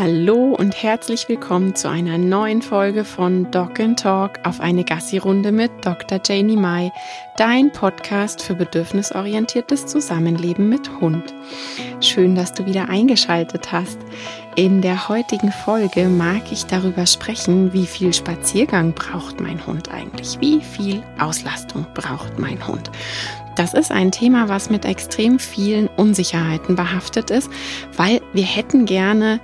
Hallo und herzlich willkommen zu einer neuen Folge von Dog and Talk auf eine Gassi-Runde mit Dr. Janie Mai, dein Podcast für bedürfnisorientiertes Zusammenleben mit Hund. Schön, dass du wieder eingeschaltet hast. In der heutigen Folge mag ich darüber sprechen, wie viel Spaziergang braucht mein Hund eigentlich? Wie viel Auslastung braucht mein Hund? Das ist ein Thema, was mit extrem vielen Unsicherheiten behaftet ist, weil wir hätten gerne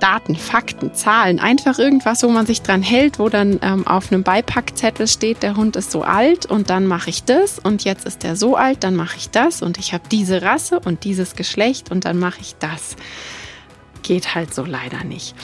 Daten, Fakten, Zahlen, einfach irgendwas, wo man sich dran hält, wo dann ähm, auf einem Beipackzettel steht, der Hund ist so alt und dann mache ich das und jetzt ist er so alt, dann mache ich das und ich habe diese Rasse und dieses Geschlecht und dann mache ich das geht halt so leider nicht.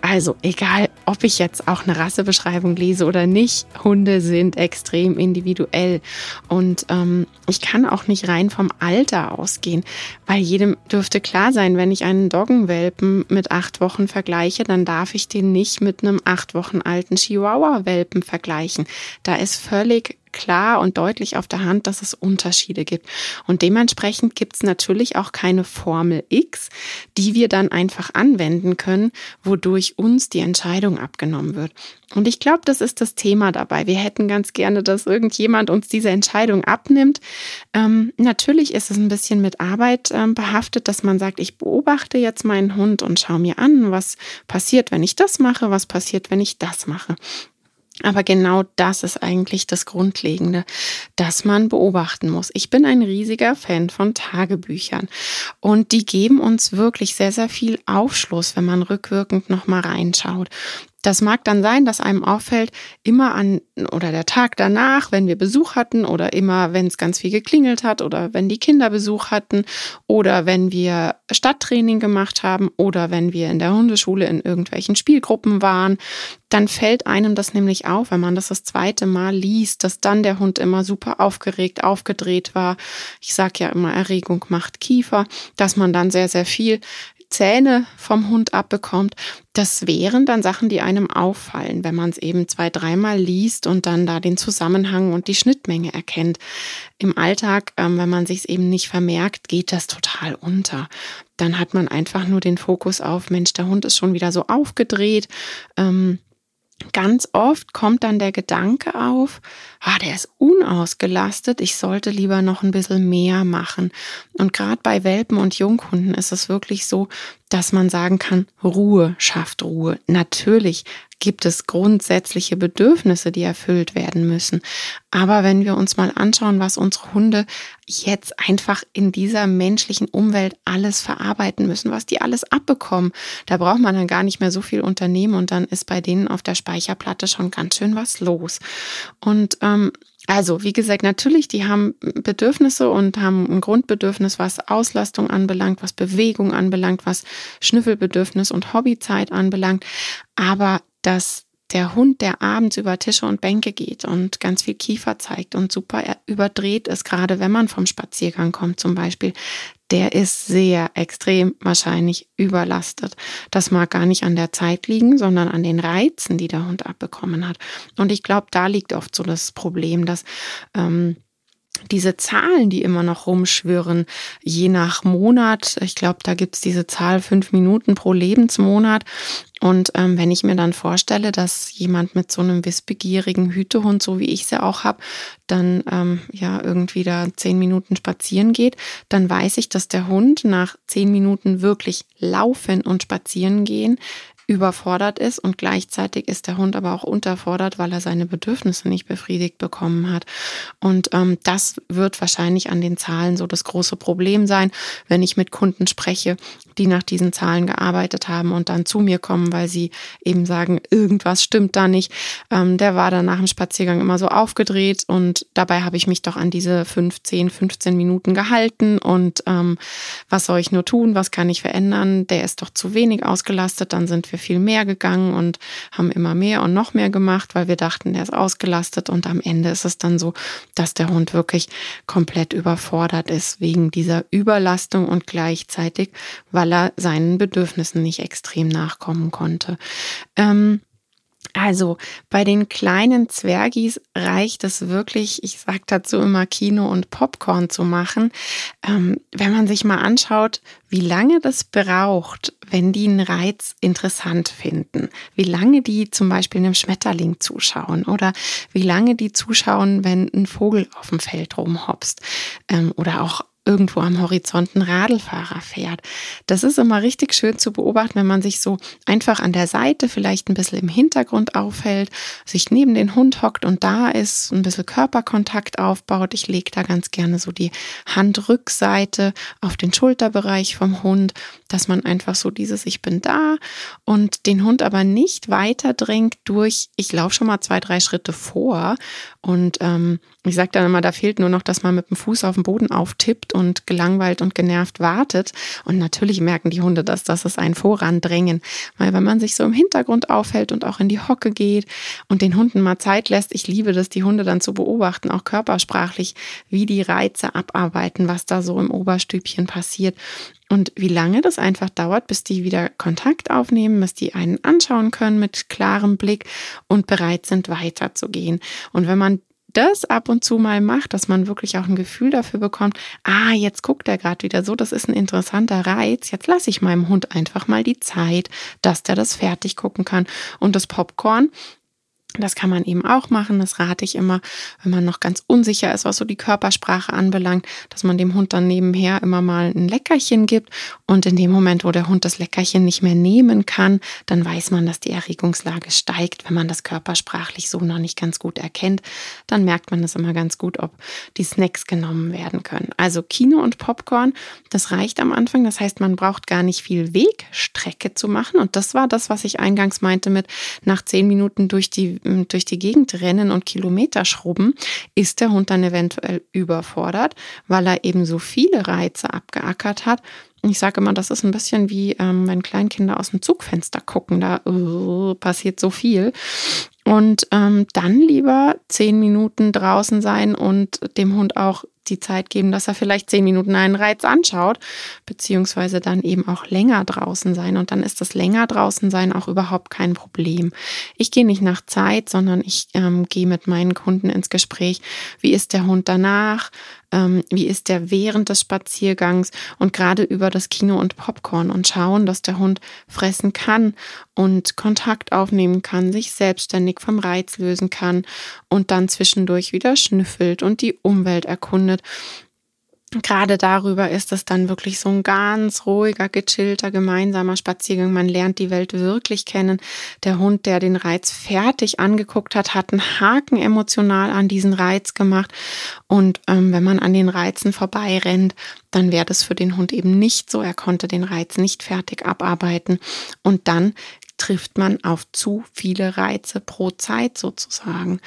Also egal, ob ich jetzt auch eine Rassebeschreibung lese oder nicht, Hunde sind extrem individuell und ähm, ich kann auch nicht rein vom Alter ausgehen, weil jedem dürfte klar sein, wenn ich einen Doggenwelpen mit acht Wochen vergleiche, dann darf ich den nicht mit einem acht Wochen alten Chihuahua-Welpen vergleichen. Da ist völlig klar und deutlich auf der Hand, dass es Unterschiede gibt. Und dementsprechend gibt es natürlich auch keine Formel X, die wir dann einfach anwenden können, wodurch uns die Entscheidung abgenommen wird. Und ich glaube, das ist das Thema dabei. Wir hätten ganz gerne, dass irgendjemand uns diese Entscheidung abnimmt. Ähm, natürlich ist es ein bisschen mit Arbeit ähm, behaftet, dass man sagt, ich beobachte jetzt meinen Hund und schaue mir an, was passiert, wenn ich das mache, was passiert, wenn ich das mache. Aber genau das ist eigentlich das Grundlegende, dass man beobachten muss. Ich bin ein riesiger Fan von Tagebüchern und die geben uns wirklich sehr, sehr viel Aufschluss, wenn man rückwirkend nochmal reinschaut. Das mag dann sein, dass einem auffällt, immer an oder der Tag danach, wenn wir Besuch hatten oder immer, wenn es ganz viel geklingelt hat oder wenn die Kinder Besuch hatten oder wenn wir Stadttraining gemacht haben oder wenn wir in der Hundeschule in irgendwelchen Spielgruppen waren, dann fällt einem das nämlich auf, wenn man das das zweite Mal liest, dass dann der Hund immer super aufgeregt, aufgedreht war. Ich sage ja immer, Erregung macht Kiefer, dass man dann sehr, sehr viel Zähne vom Hund abbekommt. Das wären dann Sachen, die einem auffallen, wenn man es eben zwei, dreimal liest und dann da den Zusammenhang und die Schnittmenge erkennt. Im Alltag, ähm, wenn man sich es eben nicht vermerkt, geht das total unter. Dann hat man einfach nur den Fokus auf, Mensch, der Hund ist schon wieder so aufgedreht. Ähm, Ganz oft kommt dann der Gedanke auf, ah, der ist unausgelastet, ich sollte lieber noch ein bisschen mehr machen. Und gerade bei Welpen und Junghunden ist es wirklich so, dass man sagen kann, Ruhe schafft Ruhe. Natürlich gibt es grundsätzliche Bedürfnisse, die erfüllt werden müssen. Aber wenn wir uns mal anschauen, was unsere Hunde jetzt einfach in dieser menschlichen Umwelt alles verarbeiten müssen, was die alles abbekommen, da braucht man dann gar nicht mehr so viel Unternehmen und dann ist bei denen auf der Speicherplatte schon ganz schön was los. Und ähm, also, wie gesagt, natürlich, die haben Bedürfnisse und haben ein Grundbedürfnis, was Auslastung anbelangt, was Bewegung anbelangt, was Schnüffelbedürfnis und Hobbyzeit anbelangt. Aber dass der Hund, der abends über Tische und Bänke geht und ganz viel Kiefer zeigt und super überdreht ist, gerade wenn man vom Spaziergang kommt zum Beispiel, der ist sehr extrem wahrscheinlich überlastet. Das mag gar nicht an der Zeit liegen, sondern an den Reizen, die der Hund abbekommen hat. Und ich glaube, da liegt oft so das Problem, dass ähm, diese Zahlen, die immer noch rumschwirren, je nach Monat, ich glaube, da gibt's diese Zahl fünf Minuten pro Lebensmonat. Und ähm, wenn ich mir dann vorstelle, dass jemand mit so einem wissbegierigen Hütehund, so wie ich sie auch habe, dann ähm, ja irgendwie da zehn Minuten spazieren geht, dann weiß ich, dass der Hund nach zehn Minuten wirklich laufen und spazieren gehen überfordert ist und gleichzeitig ist der Hund aber auch unterfordert, weil er seine Bedürfnisse nicht befriedigt bekommen hat. Und ähm, das wird wahrscheinlich an den Zahlen so das große Problem sein, wenn ich mit Kunden spreche, die nach diesen Zahlen gearbeitet haben und dann zu mir kommen, weil sie eben sagen, irgendwas stimmt da nicht. Ähm, der war dann nach dem Spaziergang immer so aufgedreht und dabei habe ich mich doch an diese 15, 15 Minuten gehalten und ähm, was soll ich nur tun, was kann ich verändern? Der ist doch zu wenig ausgelastet, dann sind wir viel mehr gegangen und haben immer mehr und noch mehr gemacht, weil wir dachten, der ist ausgelastet und am Ende ist es dann so, dass der Hund wirklich komplett überfordert ist wegen dieser Überlastung und gleichzeitig, weil er seinen Bedürfnissen nicht extrem nachkommen konnte. Ähm, Also bei den kleinen Zwergis reicht es wirklich, ich sage dazu immer Kino und Popcorn zu machen. Ähm, wenn man sich mal anschaut, wie lange das braucht, wenn die einen Reiz interessant finden, wie lange die zum Beispiel einem Schmetterling zuschauen oder wie lange die zuschauen, wenn ein Vogel auf dem Feld rumhopst ähm, oder auch irgendwo am Horizont ein Radlfahrer fährt. Das ist immer richtig schön zu beobachten, wenn man sich so einfach an der Seite vielleicht ein bisschen im Hintergrund aufhält, sich neben den Hund hockt und da ist, ein bisschen Körperkontakt aufbaut. Ich lege da ganz gerne so die Handrückseite auf den Schulterbereich vom Hund, dass man einfach so dieses Ich bin da und den Hund aber nicht weiter drängt durch, ich laufe schon mal zwei, drei Schritte vor und ähm, ich sage dann immer, da fehlt nur noch, dass man mit dem Fuß auf den Boden auftippt und gelangweilt und genervt wartet. Und natürlich merken die Hunde das, dass es einen vorandrängen. Weil wenn man sich so im Hintergrund aufhält und auch in die Hocke geht und den Hunden mal Zeit lässt, ich liebe das, die Hunde dann zu beobachten, auch körpersprachlich, wie die Reize abarbeiten, was da so im Oberstübchen passiert. Und wie lange das einfach dauert, bis die wieder Kontakt aufnehmen, bis die einen anschauen können mit klarem Blick und bereit sind, weiterzugehen. Und wenn man das ab und zu mal macht, dass man wirklich auch ein Gefühl dafür bekommt, ah, jetzt guckt er gerade wieder so, das ist ein interessanter Reiz, jetzt lasse ich meinem Hund einfach mal die Zeit, dass der das fertig gucken kann. Und das Popcorn, das kann man eben auch machen. Das rate ich immer, wenn man noch ganz unsicher ist, was so die Körpersprache anbelangt, dass man dem Hund dann nebenher immer mal ein Leckerchen gibt. Und in dem Moment, wo der Hund das Leckerchen nicht mehr nehmen kann, dann weiß man, dass die Erregungslage steigt. Wenn man das körpersprachlich so noch nicht ganz gut erkennt, dann merkt man das immer ganz gut, ob die Snacks genommen werden können. Also Kino und Popcorn, das reicht am Anfang. Das heißt, man braucht gar nicht viel Wegstrecke zu machen. Und das war das, was ich eingangs meinte mit nach zehn Minuten durch die durch die Gegend rennen und Kilometer schrubben, ist der Hund dann eventuell überfordert, weil er eben so viele Reize abgeackert hat. Ich sage immer, das ist ein bisschen wie ähm, wenn Kleinkinder aus dem Zugfenster gucken, da uh, passiert so viel. Und ähm, dann lieber zehn Minuten draußen sein und dem Hund auch die Zeit geben, dass er vielleicht zehn Minuten einen Reiz anschaut, beziehungsweise dann eben auch länger draußen sein. Und dann ist das länger draußen sein auch überhaupt kein Problem. Ich gehe nicht nach Zeit, sondern ich ähm, gehe mit meinen Kunden ins Gespräch. Wie ist der Hund danach? Ähm, wie ist der während des Spaziergangs und gerade über das Kino und Popcorn und schauen, dass der Hund fressen kann und Kontakt aufnehmen kann, sich selbstständig vom Reiz lösen kann und dann zwischendurch wieder schnüffelt und die Umwelt erkundet gerade darüber ist es dann wirklich so ein ganz ruhiger, gechillter, gemeinsamer Spaziergang. Man lernt die Welt wirklich kennen. Der Hund, der den Reiz fertig angeguckt hat, hat einen Haken emotional an diesen Reiz gemacht. Und ähm, wenn man an den Reizen vorbeirennt, dann wäre das für den Hund eben nicht so. Er konnte den Reiz nicht fertig abarbeiten. Und dann trifft man auf zu viele Reize pro Zeit sozusagen.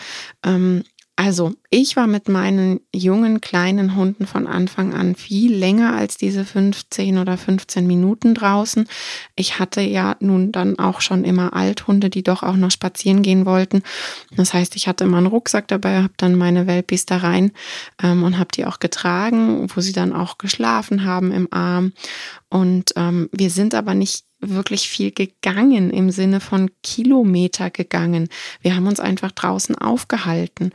Ähm, also, ich war mit meinen jungen kleinen Hunden von Anfang an viel länger als diese 15 oder 15 Minuten draußen. Ich hatte ja nun dann auch schon immer Althunde, die doch auch noch spazieren gehen wollten. Das heißt, ich hatte immer einen Rucksack dabei, habe dann meine Welpis da rein ähm, und habe die auch getragen, wo sie dann auch geschlafen haben im Arm. Und ähm, wir sind aber nicht wirklich viel gegangen im Sinne von Kilometer gegangen. Wir haben uns einfach draußen aufgehalten.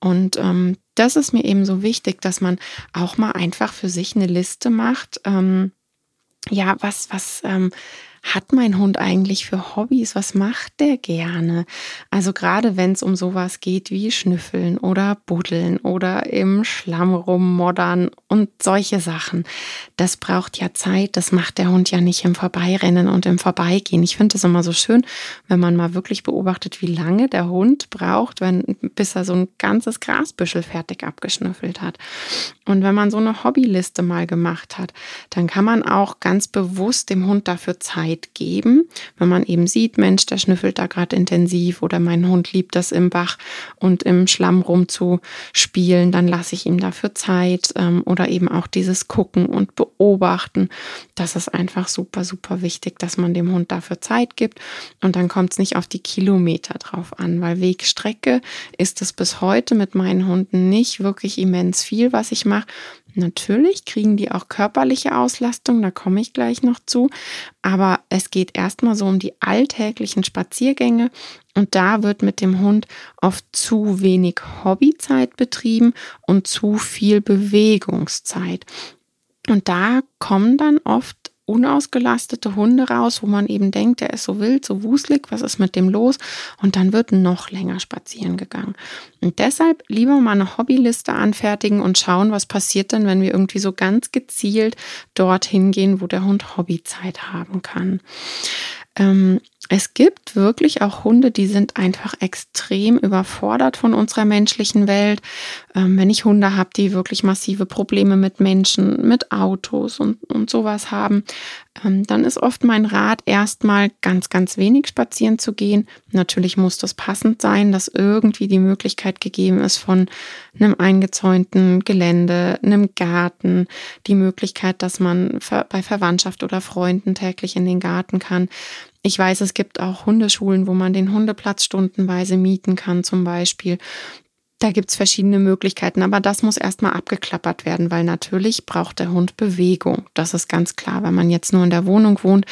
Und ähm, das ist mir eben so wichtig, dass man auch mal einfach für sich eine Liste macht. Ähm, ja, was, was ähm, hat mein Hund eigentlich für Hobbys? Was macht der gerne? Also gerade wenn es um sowas geht wie Schnüffeln oder Buddeln oder im Schlamm rummoddern und solche Sachen. Das braucht ja Zeit. Das macht der Hund ja nicht im Vorbeirennen und im Vorbeigehen. Ich finde es immer so schön, wenn man mal wirklich beobachtet, wie lange der Hund braucht, wenn, bis er so ein ganzes Grasbüschel fertig abgeschnüffelt hat. Und wenn man so eine Hobbyliste mal gemacht hat, dann kann man auch ganz bewusst dem Hund dafür Zeit Zeit geben. Wenn man eben sieht, Mensch, der schnüffelt da gerade intensiv oder mein Hund liebt das im Bach und im Schlamm rumzuspielen, dann lasse ich ihm dafür Zeit ähm, oder eben auch dieses Gucken und Beobachten. Das ist einfach super, super wichtig, dass man dem Hund dafür Zeit gibt und dann kommt es nicht auf die Kilometer drauf an, weil Wegstrecke ist es bis heute mit meinen Hunden nicht wirklich immens viel, was ich mache. Natürlich kriegen die auch körperliche Auslastung, da komme ich gleich noch zu. Aber es geht erstmal so um die alltäglichen Spaziergänge. Und da wird mit dem Hund oft zu wenig Hobbyzeit betrieben und zu viel Bewegungszeit. Und da kommen dann oft unausgelastete Hunde raus, wo man eben denkt, der ist so wild, so wuselig, was ist mit dem los? Und dann wird noch länger spazieren gegangen. Und deshalb lieber mal eine Hobbyliste anfertigen und schauen, was passiert denn, wenn wir irgendwie so ganz gezielt dorthin gehen, wo der Hund Hobbyzeit haben kann. Ähm, es gibt wirklich auch Hunde, die sind einfach extrem überfordert von unserer menschlichen Welt. Ähm, wenn ich Hunde habe, die wirklich massive Probleme mit Menschen, mit Autos und, und sowas haben, ähm, dann ist oft mein Rat, erstmal ganz, ganz wenig spazieren zu gehen. Natürlich muss das passend sein, dass irgendwie die Möglichkeit gegeben ist von einem eingezäunten Gelände, einem Garten, die Möglichkeit, dass man bei Verwandtschaft oder Freunden täglich in den Garten kann. Ich weiß, es gibt auch Hundeschulen, wo man den Hundeplatz stundenweise mieten kann, zum Beispiel. Da gibt's verschiedene Möglichkeiten, aber das muss erstmal abgeklappert werden, weil natürlich braucht der Hund Bewegung. Das ist ganz klar. Wenn man jetzt nur in der Wohnung wohnt,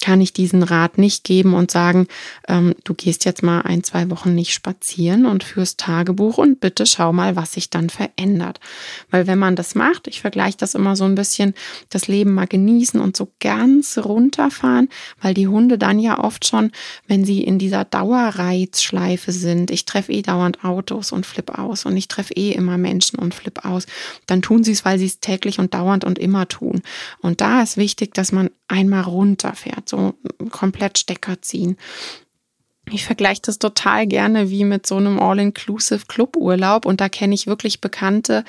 kann ich diesen Rat nicht geben und sagen, ähm, du gehst jetzt mal ein, zwei Wochen nicht spazieren und führst Tagebuch und bitte schau mal, was sich dann verändert. Weil wenn man das macht, ich vergleiche das immer so ein bisschen, das Leben mal genießen und so ganz runterfahren, weil die Hunde dann ja oft schon, wenn sie in dieser Dauerreizschleife sind, ich treffe eh dauernd Autos und flipp aus und ich treffe eh immer Menschen und flipp aus, dann tun sie es, weil sie es täglich und dauernd und immer tun. Und da ist wichtig, dass man einmal runterfährt, so komplett Stecker ziehen. Ich vergleiche das total gerne wie mit so einem All-Inclusive Cluburlaub und da kenne ich wirklich Bekannte,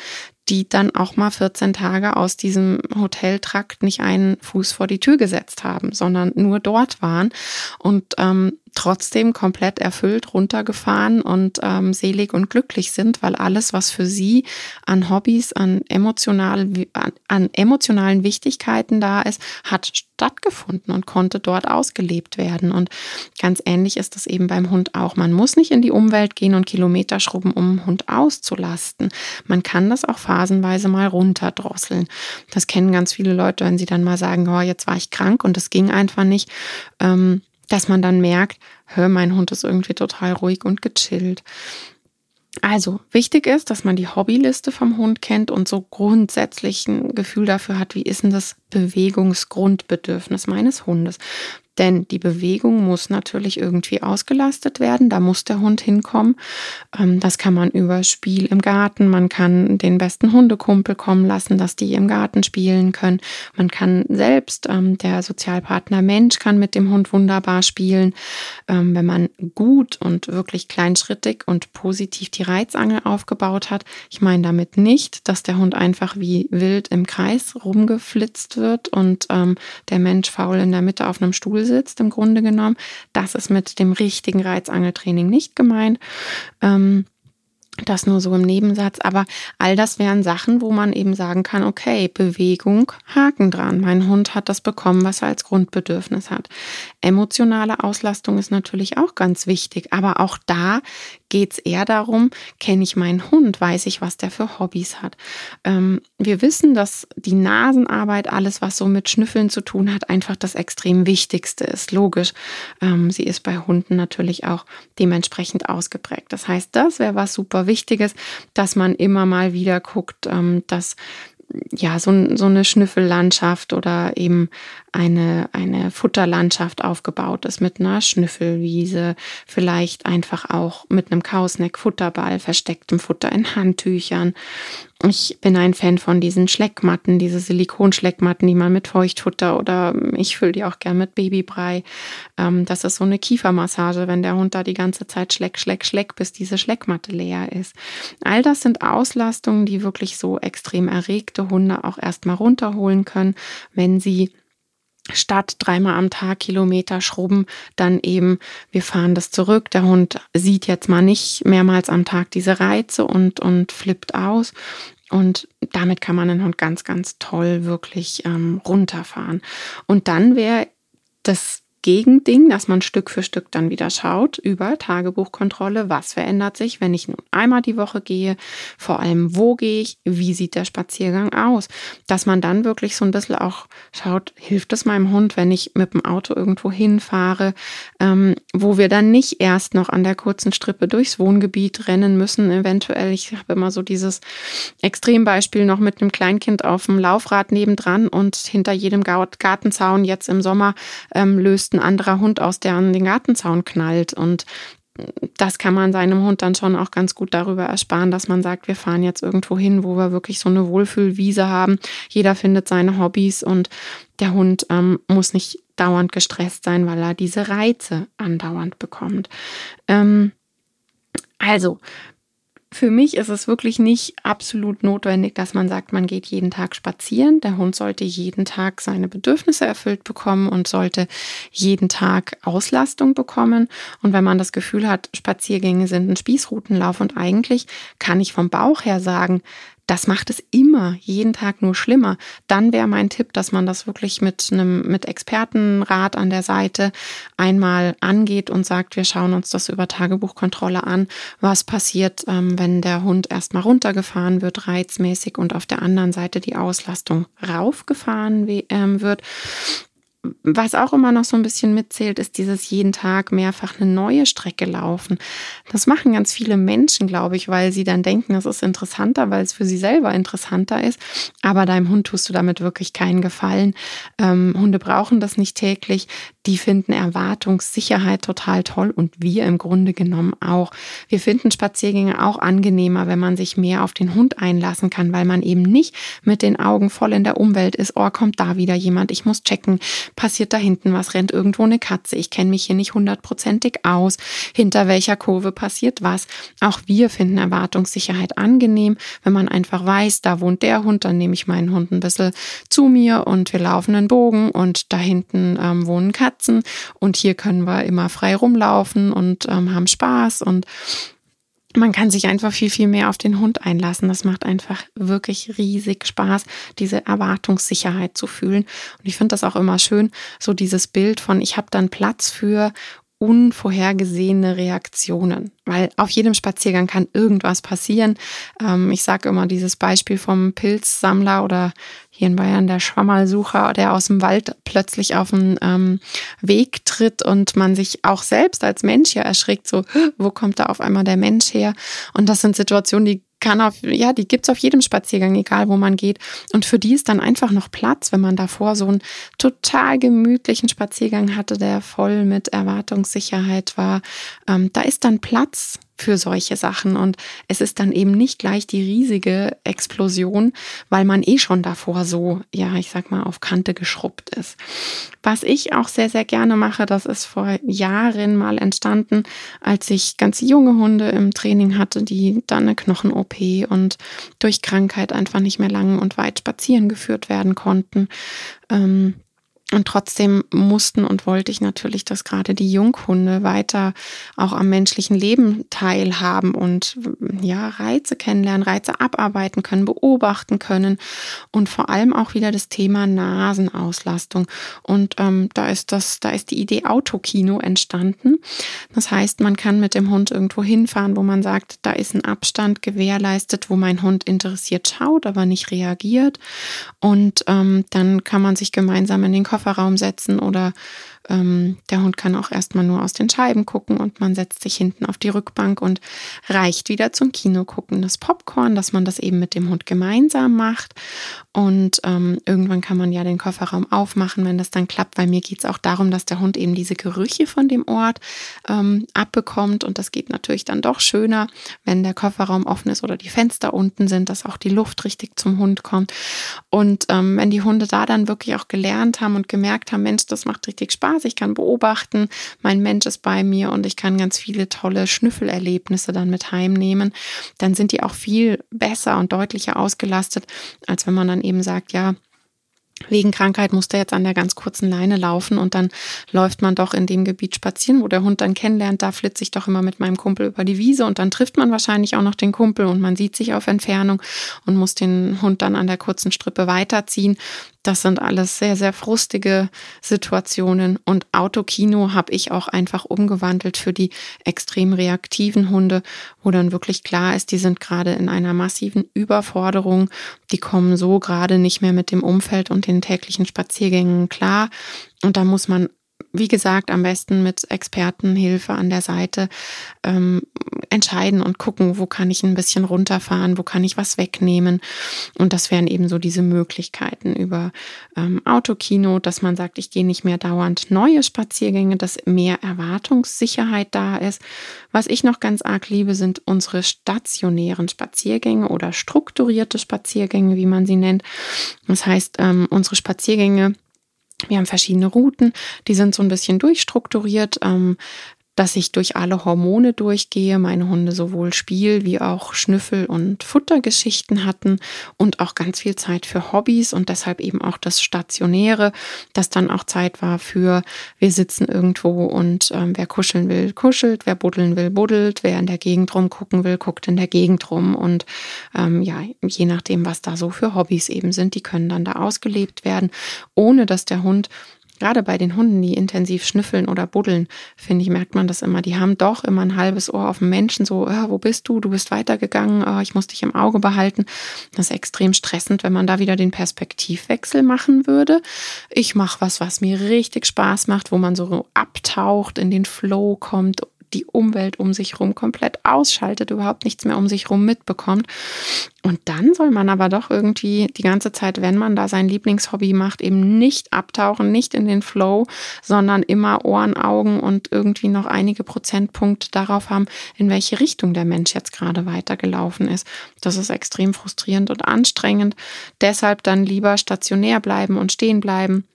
die dann auch mal 14 Tage aus diesem Hoteltrakt nicht einen Fuß vor die Tür gesetzt haben, sondern nur dort waren und ähm, trotzdem komplett erfüllt runtergefahren und ähm, selig und glücklich sind, weil alles, was für sie an Hobbys, an, emotional, an, an emotionalen Wichtigkeiten da ist, hat stattgefunden und konnte dort ausgelebt werden. Und ganz ähnlich ist es eben beim Hund auch. Man muss nicht in die Umwelt gehen und Kilometer schrubben, um einen Hund auszulasten. Man kann das auch phasenweise mal runterdrosseln. Das kennen ganz viele Leute, wenn sie dann mal sagen, oh, jetzt war ich krank und es ging einfach nicht. Ähm, dass man dann merkt, hör, mein Hund ist irgendwie total ruhig und gechillt. Also wichtig ist, dass man die Hobbyliste vom Hund kennt und so grundsätzlich ein Gefühl dafür hat, wie ist denn das Bewegungsgrundbedürfnis meines Hundes. Denn die Bewegung muss natürlich irgendwie ausgelastet werden. Da muss der Hund hinkommen. Ähm, das kann man über Spiel im Garten. Man kann den besten Hundekumpel kommen lassen, dass die im Garten spielen können. Man kann selbst, ähm, der Sozialpartner Mensch kann mit dem Hund wunderbar spielen. Ähm, wenn man gut und wirklich kleinschrittig und positiv die Reizangel aufgebaut hat. Ich meine damit nicht, dass der Hund einfach wie wild im Kreis rumgeflitzt wird und der Mensch faul in der Mitte auf einem Stuhl sitzt, im Grunde genommen. Das ist mit dem richtigen Reizangeltraining nicht gemeint. Ähm, das nur so im Nebensatz, aber all das wären Sachen, wo man eben sagen kann, okay, Bewegung, Haken dran. Mein Hund hat das bekommen, was er als Grundbedürfnis hat. Emotionale Auslastung ist natürlich auch ganz wichtig, aber auch da geht es eher darum, kenne ich meinen Hund, weiß ich, was der für Hobbys hat. Ähm, wir wissen, dass die Nasenarbeit, alles, was so mit Schnüffeln zu tun hat, einfach das extrem Wichtigste ist. Logisch. Ähm, sie ist bei Hunden natürlich auch dementsprechend ausgeprägt. Das heißt, das wäre was super Wichtiges, dass man immer mal wieder guckt, ähm, dass ja, so, so eine Schnüffellandschaft oder eben eine, eine Futterlandschaft aufgebaut ist mit einer Schnüffelwiese, vielleicht einfach auch mit einem Kausneck Futterball, verstecktem Futter in Handtüchern. Ich bin ein Fan von diesen Schleckmatten, diese Silikonschleckmatten, die man mit Feuchtfutter oder ich fülle die auch gern mit Babybrei. Ähm, das ist so eine Kiefermassage, wenn der Hund da die ganze Zeit schleck, schleck, schleck, bis diese Schleckmatte leer ist. All das sind Auslastungen, die wirklich so extrem erregte Hunde auch erstmal runterholen können, wenn sie statt dreimal am Tag Kilometer schrubben, dann eben, wir fahren das zurück. Der Hund sieht jetzt mal nicht mehrmals am Tag diese Reize und, und flippt aus. Und damit kann man den Hund ganz, ganz toll wirklich ähm, runterfahren. Und dann wäre das Gegending, dass man Stück für Stück dann wieder schaut über Tagebuchkontrolle, was verändert sich, wenn ich nun einmal die Woche gehe, vor allem wo gehe ich, wie sieht der Spaziergang aus, dass man dann wirklich so ein bisschen auch schaut, hilft es meinem Hund, wenn ich mit dem Auto irgendwo hinfahre, ähm, wo wir dann nicht erst noch an der kurzen Strippe durchs Wohngebiet rennen müssen, eventuell. Ich habe immer so dieses Extrembeispiel noch mit einem Kleinkind auf dem Laufrad nebendran und hinter jedem Gartenzaun jetzt im Sommer ähm, löst ein anderer Hund aus, der an den Gartenzaun knallt. Und das kann man seinem Hund dann schon auch ganz gut darüber ersparen, dass man sagt, wir fahren jetzt irgendwo hin, wo wir wirklich so eine Wohlfühlwiese haben. Jeder findet seine Hobbys und der Hund ähm, muss nicht dauernd gestresst sein, weil er diese Reize andauernd bekommt. Ähm, also, für mich ist es wirklich nicht absolut notwendig, dass man sagt, man geht jeden Tag spazieren. Der Hund sollte jeden Tag seine Bedürfnisse erfüllt bekommen und sollte jeden Tag Auslastung bekommen. Und wenn man das Gefühl hat, Spaziergänge sind ein Spießrutenlauf und eigentlich kann ich vom Bauch her sagen, das macht es immer, jeden Tag nur schlimmer. Dann wäre mein Tipp, dass man das wirklich mit einem, mit Expertenrat an der Seite einmal angeht und sagt, wir schauen uns das über Tagebuchkontrolle an. Was passiert, ähm, wenn der Hund erstmal runtergefahren wird, reizmäßig und auf der anderen Seite die Auslastung raufgefahren ähm, wird? Was auch immer noch so ein bisschen mitzählt, ist dieses jeden Tag mehrfach eine neue Strecke laufen. Das machen ganz viele Menschen, glaube ich, weil sie dann denken, es ist interessanter, weil es für sie selber interessanter ist. Aber deinem Hund tust du damit wirklich keinen Gefallen. Ähm, Hunde brauchen das nicht täglich. Die finden Erwartungssicherheit total toll und wir im Grunde genommen auch. Wir finden Spaziergänge auch angenehmer, wenn man sich mehr auf den Hund einlassen kann, weil man eben nicht mit den Augen voll in der Umwelt ist. Oh, kommt da wieder jemand? Ich muss checken passiert da hinten was, rennt irgendwo eine Katze, ich kenne mich hier nicht hundertprozentig aus, hinter welcher Kurve passiert was. Auch wir finden Erwartungssicherheit angenehm, wenn man einfach weiß, da wohnt der Hund, dann nehme ich meinen Hund ein bisschen zu mir und wir laufen einen Bogen und da hinten ähm, wohnen Katzen und hier können wir immer frei rumlaufen und ähm, haben Spaß und man kann sich einfach viel, viel mehr auf den Hund einlassen. Das macht einfach wirklich riesig Spaß, diese Erwartungssicherheit zu fühlen. Und ich finde das auch immer schön, so dieses Bild von, ich habe dann Platz für unvorhergesehene Reaktionen, weil auf jedem Spaziergang kann irgendwas passieren. Ähm, ich sage immer dieses Beispiel vom Pilzsammler oder hier in Bayern der Schwammerlsucher, der aus dem Wald plötzlich auf den ähm, Weg tritt und man sich auch selbst als Mensch ja erschrickt, so, wo kommt da auf einmal der Mensch her? Und das sind Situationen, die kann auf, ja, die gibt's auf jedem Spaziergang, egal wo man geht. Und für die ist dann einfach noch Platz, wenn man davor so einen total gemütlichen Spaziergang hatte, der voll mit Erwartungssicherheit war. Ähm, da ist dann Platz für solche Sachen. Und es ist dann eben nicht gleich die riesige Explosion, weil man eh schon davor so, ja, ich sag mal, auf Kante geschrubbt ist. Was ich auch sehr, sehr gerne mache, das ist vor Jahren mal entstanden, als ich ganz junge Hunde im Training hatte, die dann eine Knochen-OP und durch Krankheit einfach nicht mehr lang und weit spazieren geführt werden konnten. Ähm, und trotzdem mussten und wollte ich natürlich, dass gerade die Junghunde weiter auch am menschlichen Leben teilhaben und ja, Reize kennenlernen, Reize abarbeiten können, beobachten können und vor allem auch wieder das Thema Nasenauslastung. Und ähm, da ist das, da ist die Idee Autokino entstanden. Das heißt, man kann mit dem Hund irgendwo hinfahren, wo man sagt, da ist ein Abstand gewährleistet, wo mein Hund interessiert schaut, aber nicht reagiert. Und ähm, dann kann man sich gemeinsam in den Kopf Kofferraum setzen oder ähm, der Hund kann auch erstmal nur aus den Scheiben gucken und man setzt sich hinten auf die Rückbank und reicht wieder zum Kino gucken. Das Popcorn, dass man das eben mit dem Hund gemeinsam macht. Und ähm, irgendwann kann man ja den Kofferraum aufmachen, wenn das dann klappt. Weil mir geht es auch darum, dass der Hund eben diese Gerüche von dem Ort ähm, abbekommt. Und das geht natürlich dann doch schöner, wenn der Kofferraum offen ist oder die Fenster unten sind, dass auch die Luft richtig zum Hund kommt. Und ähm, wenn die Hunde da dann wirklich auch gelernt haben und gemerkt haben, Mensch, das macht richtig Spaß Spaß, ich kann beobachten, mein Mensch ist bei mir und ich kann ganz viele tolle Schnüffelerlebnisse dann mit heimnehmen, dann sind die auch viel besser und deutlicher ausgelastet, als wenn man dann eben sagt, ja, wegen Krankheit muss der jetzt an der ganz kurzen Leine laufen und dann läuft man doch in dem Gebiet spazieren, wo der Hund dann kennenlernt, da flitze ich doch immer mit meinem Kumpel über die Wiese und dann trifft man wahrscheinlich auch noch den Kumpel und man sieht sich auf Entfernung und muss den Hund dann an der kurzen Strippe weiterziehen. Das sind alles sehr, sehr frustige Situationen. Und Autokino habe ich auch einfach umgewandelt für die extrem reaktiven Hunde, wo dann wirklich klar ist, die sind gerade in einer massiven Überforderung. Die kommen so gerade nicht mehr mit dem Umfeld und den täglichen Spaziergängen klar. Und da muss man wie gesagt, am besten mit Expertenhilfe an der Seite ähm, entscheiden und gucken, wo kann ich ein bisschen runterfahren, wo kann ich was wegnehmen. Und das wären eben so diese Möglichkeiten über ähm, Autokino, dass man sagt, ich gehe nicht mehr dauernd neue Spaziergänge, dass mehr Erwartungssicherheit da ist. Was ich noch ganz arg liebe, sind unsere stationären Spaziergänge oder strukturierte Spaziergänge, wie man sie nennt. Das heißt, ähm, unsere Spaziergänge wir haben verschiedene Routen, die sind so ein bisschen durchstrukturiert. Ähm, dass ich durch alle Hormone durchgehe, meine Hunde sowohl Spiel wie auch Schnüffel- und Futtergeschichten hatten und auch ganz viel Zeit für Hobbys und deshalb eben auch das Stationäre, dass dann auch Zeit war für, wir sitzen irgendwo und ähm, wer kuscheln will, kuschelt, wer buddeln will, buddelt, wer in der Gegend rumgucken will, guckt in der Gegend rum und ähm, ja, je nachdem, was da so für Hobbys eben sind, die können dann da ausgelebt werden, ohne dass der Hund Gerade bei den Hunden, die intensiv schnüffeln oder buddeln, finde ich, merkt man das immer. Die haben doch immer ein halbes Ohr auf den Menschen, so, äh, wo bist du? Du bist weitergegangen, äh, ich muss dich im Auge behalten. Das ist extrem stressend, wenn man da wieder den Perspektivwechsel machen würde. Ich mache was, was mir richtig Spaß macht, wo man so abtaucht, in den Flow kommt die Umwelt um sich herum komplett ausschaltet, überhaupt nichts mehr um sich herum mitbekommt. Und dann soll man aber doch irgendwie die ganze Zeit, wenn man da sein Lieblingshobby macht, eben nicht abtauchen, nicht in den Flow, sondern immer Ohren, Augen und irgendwie noch einige Prozentpunkte darauf haben, in welche Richtung der Mensch jetzt gerade weitergelaufen ist. Das ist extrem frustrierend und anstrengend. Deshalb dann lieber stationär bleiben und stehen bleiben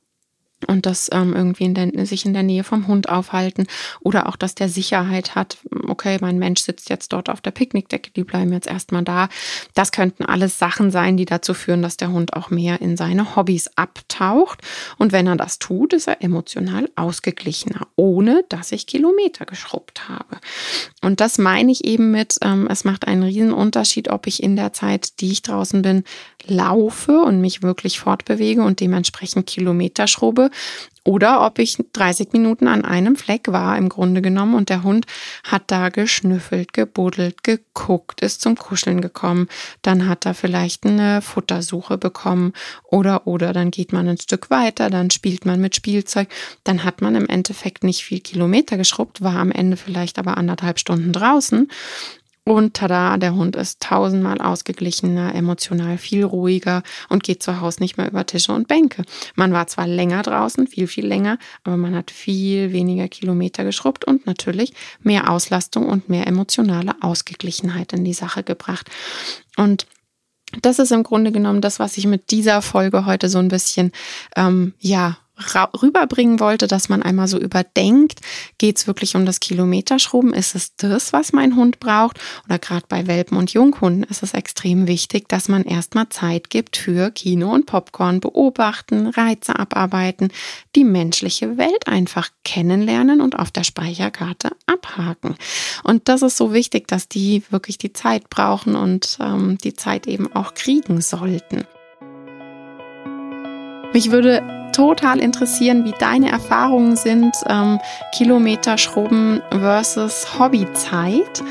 und das ähm, irgendwie in der, sich in der Nähe vom Hund aufhalten oder auch, dass der Sicherheit hat, okay, mein Mensch sitzt jetzt dort auf der Picknickdecke, die bleiben jetzt erstmal da. Das könnten alles Sachen sein, die dazu führen, dass der Hund auch mehr in seine Hobbys abtaucht. Und wenn er das tut, ist er emotional ausgeglichener, ohne dass ich Kilometer geschrubbt habe. Und das meine ich eben mit, ähm, es macht einen riesen Unterschied, ob ich in der Zeit, die ich draußen bin, laufe und mich wirklich fortbewege und dementsprechend Kilometer schrubbe oder ob ich 30 Minuten an einem Fleck war im Grunde genommen. Und der Hund hat da geschnüffelt, gebuddelt, geguckt, ist zum Kuscheln gekommen, dann hat er vielleicht eine Futtersuche bekommen oder oder. Dann geht man ein Stück weiter, dann spielt man mit Spielzeug, dann hat man im Endeffekt nicht viel Kilometer geschrubbt, war am Ende vielleicht aber anderthalb Stunden draußen und tada, der Hund ist tausendmal ausgeglichener, emotional viel ruhiger und geht zu Hause nicht mehr über Tische und Bänke. Man war zwar länger draußen, viel, viel länger, aber man hat viel weniger Kilometer geschrubbt und natürlich mehr Auslastung und mehr emotionale Ausgeglichenheit in die Sache gebracht. Und das ist im Grunde genommen das, was ich mit dieser Folge heute so ein bisschen, ähm, ja, rüberbringen wollte, dass man einmal so überdenkt, geht es wirklich um das Kilometerschrubben? Ist es das, was mein Hund braucht? Oder gerade bei Welpen und Junghunden ist es extrem wichtig, dass man erstmal Zeit gibt für Kino und Popcorn, beobachten, Reize abarbeiten, die menschliche Welt einfach kennenlernen und auf der Speicherkarte abhaken. Und das ist so wichtig, dass die wirklich die Zeit brauchen und ähm, die Zeit eben auch kriegen sollten. Mich würde total interessieren, wie deine Erfahrungen sind, ähm, Kilometer schrubben versus Hobbyzeit.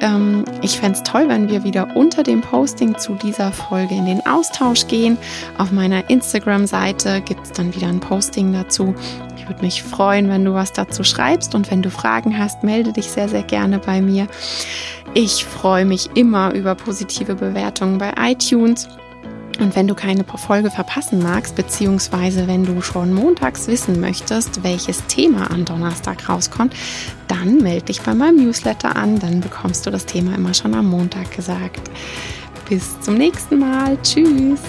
Ähm, ich fände es toll, wenn wir wieder unter dem Posting zu dieser Folge in den Austausch gehen. Auf meiner Instagram-Seite gibt es dann wieder ein Posting dazu. Ich würde mich freuen, wenn du was dazu schreibst und wenn du Fragen hast, melde dich sehr, sehr gerne bei mir. Ich freue mich immer über positive Bewertungen bei iTunes. Und wenn du keine Folge verpassen magst, beziehungsweise wenn du schon montags wissen möchtest, welches Thema am Donnerstag rauskommt, dann melde dich bei meinem Newsletter an, dann bekommst du das Thema immer schon am Montag gesagt. Bis zum nächsten Mal. Tschüss.